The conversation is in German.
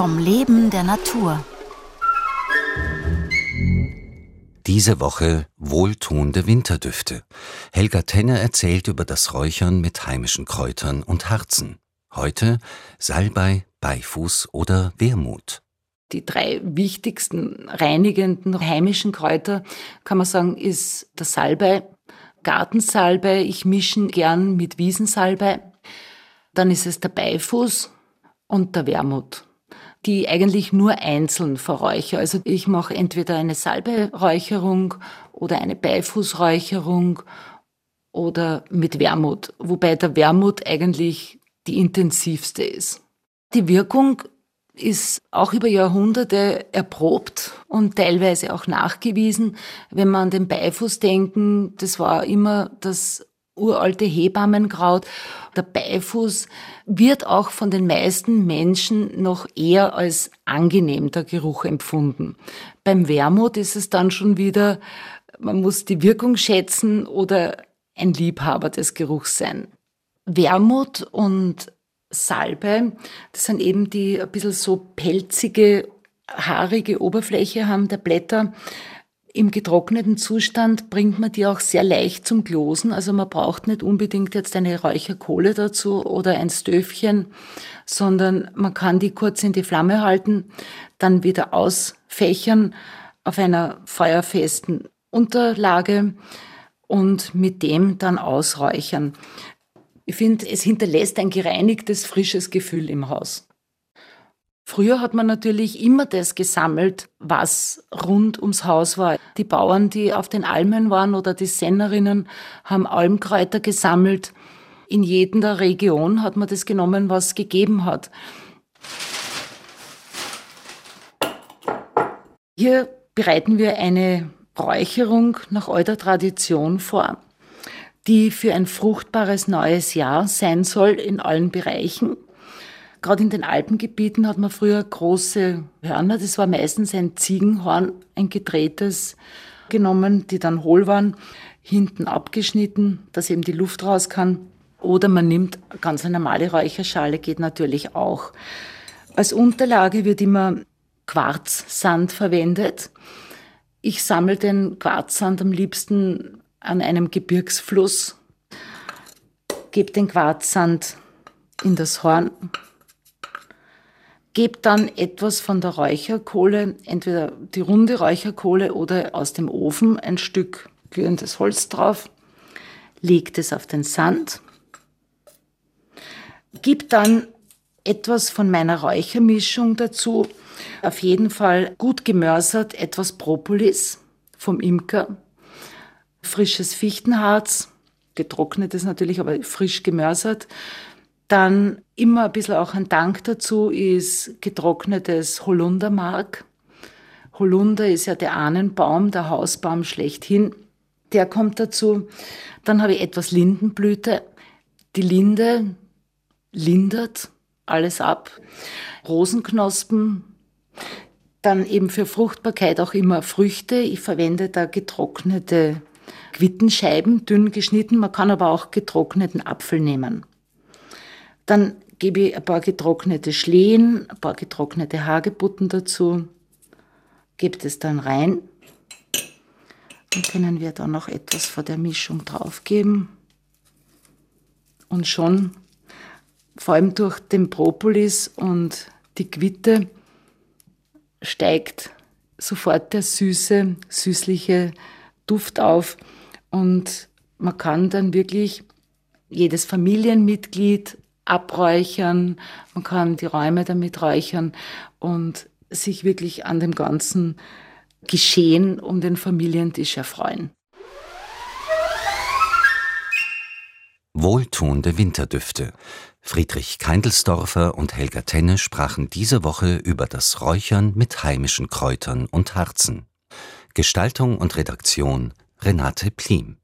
Vom Leben der Natur. Diese Woche wohltuende Winterdüfte. Helga Tenne erzählt über das Räuchern mit heimischen Kräutern und Harzen. Heute Salbei, Beifuß oder Wermut. Die drei wichtigsten reinigenden heimischen Kräuter, kann man sagen, ist der Salbei, Gartensalbei. Ich mische gern mit Wiesensalbei. Dann ist es der Beifuß und der Wermut die eigentlich nur einzeln verräuche. Also ich mache entweder eine Salberäucherung oder eine Beifußräucherung oder mit Wermut, wobei der Wermut eigentlich die intensivste ist. Die Wirkung ist auch über Jahrhunderte erprobt und teilweise auch nachgewiesen. Wenn man an den Beifuß denken, das war immer das uralte Hebammenkraut. Der Beifuß wird auch von den meisten Menschen noch eher als angenehm der Geruch empfunden. Beim Wermut ist es dann schon wieder, man muss die Wirkung schätzen oder ein Liebhaber des Geruchs sein. Wermut und Salbe, das sind eben die ein bisschen so pelzige, haarige Oberfläche haben der Blätter. Im getrockneten Zustand bringt man die auch sehr leicht zum Glosen. Also man braucht nicht unbedingt jetzt eine Räucherkohle dazu oder ein Stöfchen, sondern man kann die kurz in die Flamme halten, dann wieder ausfächern auf einer feuerfesten Unterlage und mit dem dann ausräuchern. Ich finde, es hinterlässt ein gereinigtes, frisches Gefühl im Haus. Früher hat man natürlich immer das gesammelt, was rund ums Haus war. Die Bauern, die auf den Almen waren oder die Sennerinnen, haben Almkräuter gesammelt. In jeder Region hat man das genommen, was gegeben hat. Hier bereiten wir eine Räucherung nach alter Tradition vor die für ein fruchtbares neues Jahr sein soll in allen Bereichen. Gerade in den Alpengebieten hat man früher große Hörner, das war meistens ein Ziegenhorn, ein gedrehtes, genommen, die dann hohl waren, hinten abgeschnitten, dass eben die Luft raus kann. Oder man nimmt ganz eine normale Räucherschale, geht natürlich auch. Als Unterlage wird immer Quarzsand verwendet. Ich sammle den Quarzsand am liebsten an einem Gebirgsfluss, gebe den Quarzsand in das Horn, gebe dann etwas von der Räucherkohle, entweder die runde Räucherkohle oder aus dem Ofen ein Stück glühendes Holz drauf, lege es auf den Sand, gebe dann etwas von meiner Räuchermischung dazu, auf jeden Fall gut gemörsert, etwas Propolis vom Imker, frisches Fichtenharz, getrocknetes natürlich, aber frisch gemörsert. Dann immer ein bisschen auch ein Dank dazu ist getrocknetes Holundermark. Holunder ist ja der Ahnenbaum, der Hausbaum schlechthin. Der kommt dazu. Dann habe ich etwas Lindenblüte. Die Linde lindert alles ab. Rosenknospen. Dann eben für Fruchtbarkeit auch immer Früchte. Ich verwende da getrocknete Quittenscheiben, dünn geschnitten. Man kann aber auch getrockneten Apfel nehmen. Dann gebe ich ein paar getrocknete Schlehen, ein paar getrocknete Hagebutten dazu, gebe das dann rein. Dann können wir da noch etwas von der Mischung draufgeben. Und schon, vor allem durch den Propolis und die Quitte, steigt sofort der süße, süßliche Duft auf. Und man kann dann wirklich jedes Familienmitglied abräuchern, man kann die Räume damit räuchern und sich wirklich an dem ganzen Geschehen um den Familientisch erfreuen. Wohltuende Winterdüfte. Friedrich Keindelsdorfer und Helga Tenne sprachen diese Woche über das Räuchern mit heimischen Kräutern und Harzen. Gestaltung und Redaktion Renate Plim